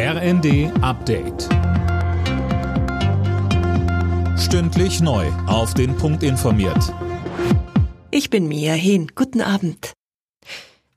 RND Update. Stündlich neu. Auf den Punkt informiert. Ich bin Mia Hehn. Guten Abend.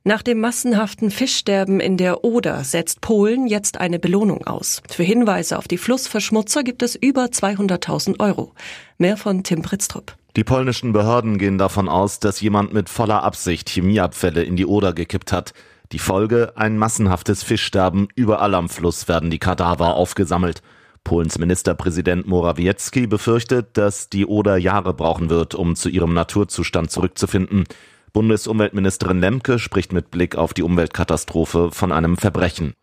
Nach dem massenhaften Fischsterben in der Oder setzt Polen jetzt eine Belohnung aus. Für Hinweise auf die Flussverschmutzer gibt es über 200.000 Euro. Mehr von Tim Pritztrup. Die polnischen Behörden gehen davon aus, dass jemand mit voller Absicht Chemieabfälle in die Oder gekippt hat. Die Folge ein massenhaftes Fischsterben. Überall am Fluss werden die Kadaver aufgesammelt. Polens Ministerpräsident Morawiecki befürchtet, dass die Oder Jahre brauchen wird, um zu ihrem Naturzustand zurückzufinden. Bundesumweltministerin Lemke spricht mit Blick auf die Umweltkatastrophe von einem Verbrechen.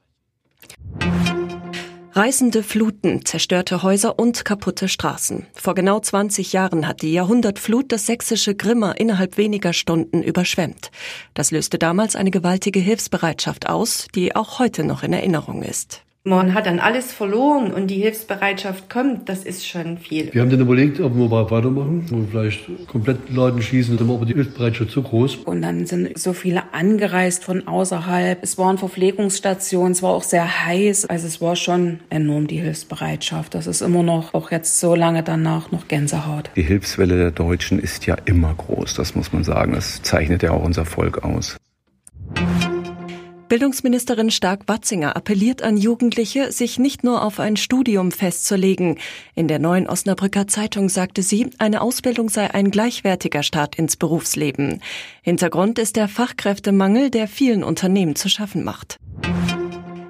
Reißende Fluten, zerstörte Häuser und kaputte Straßen. Vor genau 20 Jahren hat die Jahrhundertflut das sächsische Grimma innerhalb weniger Stunden überschwemmt. Das löste damals eine gewaltige Hilfsbereitschaft aus, die auch heute noch in Erinnerung ist. Man hat dann alles verloren und die Hilfsbereitschaft kommt, das ist schon viel. Wir haben dann überlegt, ob wir weitermachen, wo wir vielleicht komplett Laden schließen, dann war aber die Hilfsbereitschaft zu groß. Und dann sind so viele angereist von außerhalb. Es waren Verpflegungsstationen, es war auch sehr heiß. Also es war schon enorm die Hilfsbereitschaft. Das ist immer noch, auch jetzt so lange danach, noch Gänsehaut. Die Hilfswelle der Deutschen ist ja immer groß, das muss man sagen. Das zeichnet ja auch unser Volk aus. Bildungsministerin Stark-Watzinger appelliert an Jugendliche, sich nicht nur auf ein Studium festzulegen. In der neuen Osnabrücker Zeitung sagte sie, eine Ausbildung sei ein gleichwertiger Start ins Berufsleben. Hintergrund ist der Fachkräftemangel, der vielen Unternehmen zu schaffen macht.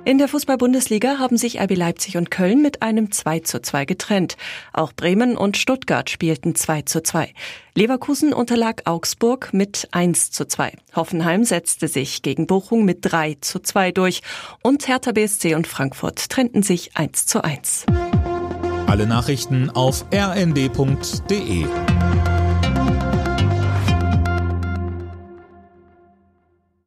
In der Fußball-Bundesliga haben sich RB Leipzig und Köln mit einem 2 zu 2 getrennt. Auch Bremen und Stuttgart spielten 2 zu 2. Leverkusen unterlag Augsburg mit 1 zu 2. Hoffenheim setzte sich gegen Bochum mit 3 zu 2 durch. Und Hertha BSC und Frankfurt trennten sich 1 zu 1. Alle Nachrichten auf rnd.de